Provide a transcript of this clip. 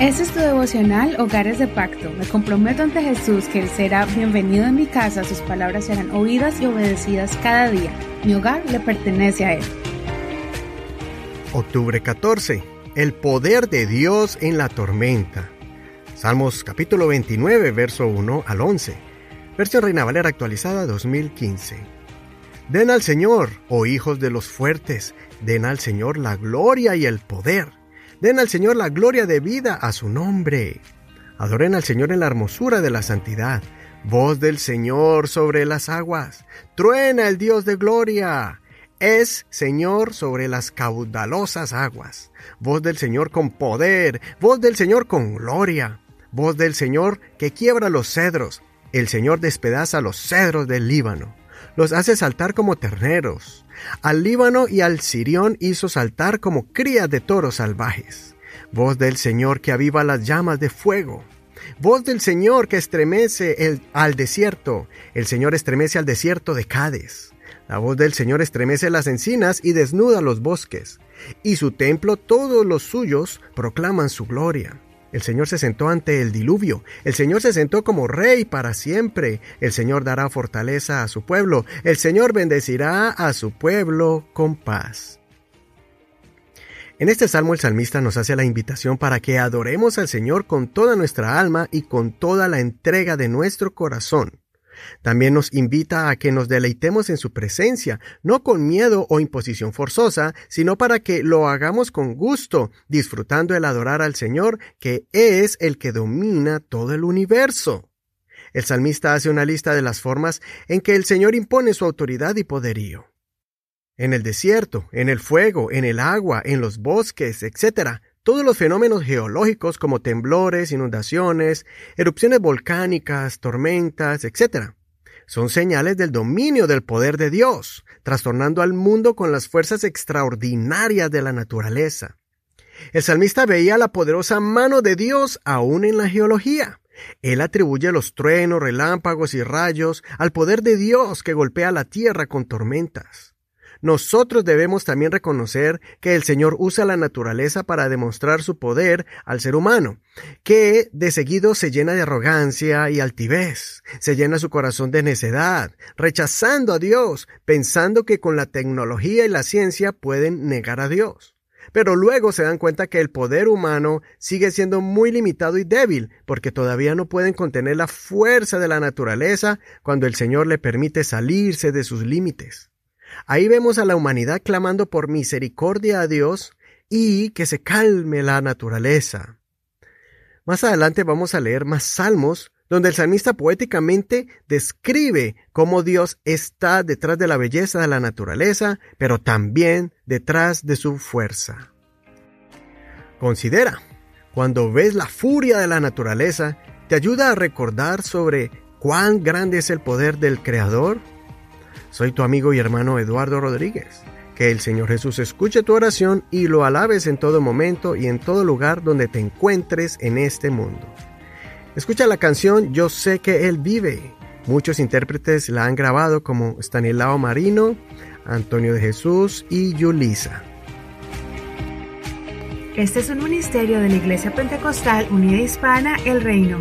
Este es tu devocional Hogares de Pacto. Me comprometo ante Jesús que Él será bienvenido en mi casa, sus palabras serán oídas y obedecidas cada día. Mi hogar le pertenece a Él. Octubre 14. El poder de Dios en la tormenta. Salmos capítulo 29, verso 1 al 11. Versión Reina Valera actualizada 2015. Den al Señor, oh hijos de los fuertes, den al Señor la gloria y el poder Den al Señor la gloria de vida a su nombre. Adoren al Señor en la hermosura de la santidad. Voz del Señor sobre las aguas. Truena el Dios de gloria. Es Señor sobre las caudalosas aguas. Voz del Señor con poder. Voz del Señor con gloria. Voz del Señor que quiebra los cedros. El Señor despedaza los cedros del Líbano. Los hace saltar como terneros. Al Líbano y al Sirión hizo saltar como crías de toros salvajes. Voz del Señor que aviva las llamas de fuego. Voz del Señor que estremece el, al desierto. El Señor estremece al desierto de Cádiz. La voz del Señor estremece las encinas y desnuda los bosques. Y su templo todos los suyos proclaman su gloria. El Señor se sentó ante el diluvio. El Señor se sentó como rey para siempre. El Señor dará fortaleza a su pueblo. El Señor bendecirá a su pueblo con paz. En este salmo el salmista nos hace la invitación para que adoremos al Señor con toda nuestra alma y con toda la entrega de nuestro corazón. También nos invita a que nos deleitemos en su presencia, no con miedo o imposición forzosa, sino para que lo hagamos con gusto, disfrutando el adorar al Señor, que es el que domina todo el universo. El salmista hace una lista de las formas en que el Señor impone su autoridad y poderío. En el desierto, en el fuego, en el agua, en los bosques, etc., todos los fenómenos geológicos como temblores, inundaciones, erupciones volcánicas, tormentas, etc. Son señales del dominio del poder de Dios, trastornando al mundo con las fuerzas extraordinarias de la naturaleza. El salmista veía la poderosa mano de Dios aún en la geología. Él atribuye los truenos, relámpagos y rayos al poder de Dios que golpea la tierra con tormentas nosotros debemos también reconocer que el Señor usa la naturaleza para demostrar su poder al ser humano, que de seguido se llena de arrogancia y altivez, se llena su corazón de necedad, rechazando a Dios, pensando que con la tecnología y la ciencia pueden negar a Dios. Pero luego se dan cuenta que el poder humano sigue siendo muy limitado y débil, porque todavía no pueden contener la fuerza de la naturaleza cuando el Señor le permite salirse de sus límites. Ahí vemos a la humanidad clamando por misericordia a Dios y que se calme la naturaleza. Más adelante vamos a leer más salmos donde el salmista poéticamente describe cómo Dios está detrás de la belleza de la naturaleza, pero también detrás de su fuerza. Considera, cuando ves la furia de la naturaleza, te ayuda a recordar sobre cuán grande es el poder del Creador soy tu amigo y hermano Eduardo Rodríguez. Que el Señor Jesús escuche tu oración y lo alabes en todo momento y en todo lugar donde te encuentres en este mundo. Escucha la canción Yo sé que Él vive. Muchos intérpretes la han grabado como Stanislao Marino, Antonio de Jesús y Yulisa. Este es un ministerio de la Iglesia Pentecostal Unida Hispana El Reino.